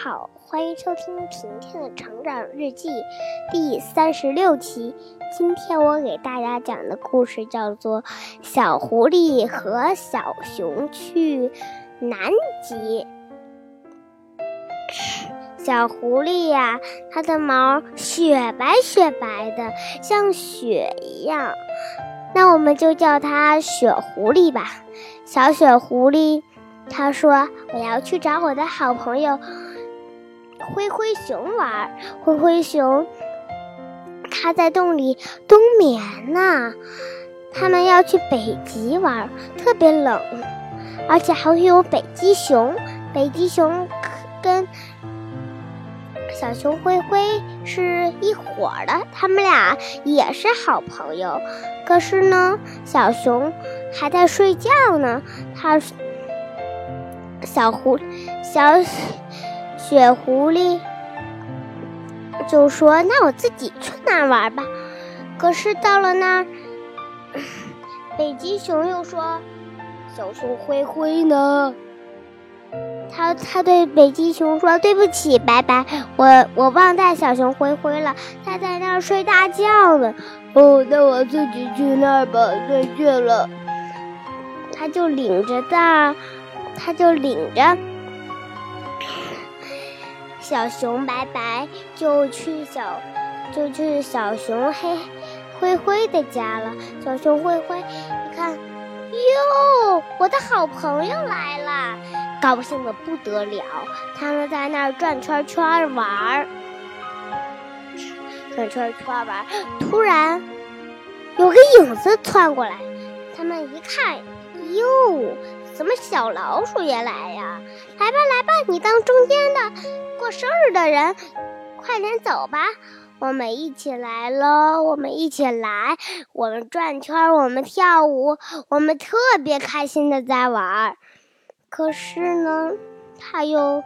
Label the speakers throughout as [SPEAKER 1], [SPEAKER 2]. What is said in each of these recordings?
[SPEAKER 1] 好，欢迎收听婷婷的成长日记第三十六期。今天我给大家讲的故事叫做《小狐狸和小熊去南极》。小狐狸呀，它的毛雪白雪白的，像雪一样，那我们就叫它雪狐狸吧。小雪狐狸，它说：“我要去找我的好朋友。”灰灰熊玩，灰灰熊，它在洞里冬眠呢。他们要去北极玩，特别冷，而且还会有北极熊。北极熊跟小熊灰灰是一伙的，他们俩也是好朋友。可是呢，小熊还在睡觉呢。他小狐小。雪狐狸就说：“那我自己去那儿玩吧。”可是到了那儿，北极熊又说：“小熊灰灰呢？”他他对北极熊说：“对不起，拜拜，我我忘带小熊灰灰了，他在那儿睡大觉呢。”哦，那我自己去那儿吧，再见了。他就领着大，他就领着。小熊白白就去小就去小熊黑灰灰的家了。小熊灰灰一看，哟，我的好朋友来了，高兴的不得了。他们在那儿转圈圈玩，转圈圈玩。突然有个影子窜过来，他们一看，哟。怎么小老鼠也来呀？来吧来吧，你当中间的过生日的人，快点走吧！我们一起来喽，我们一起来，我们转圈，我们跳舞，我们特别开心的在玩。可是呢，他又，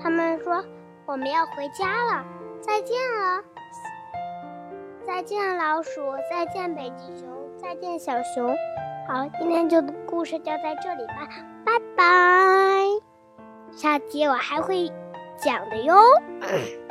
[SPEAKER 1] 他们说我们要回家了，再见了，再见老鼠，再见北极熊，再见小熊。好，今天就故事就在这里吧，拜拜。下集我还会讲的哟。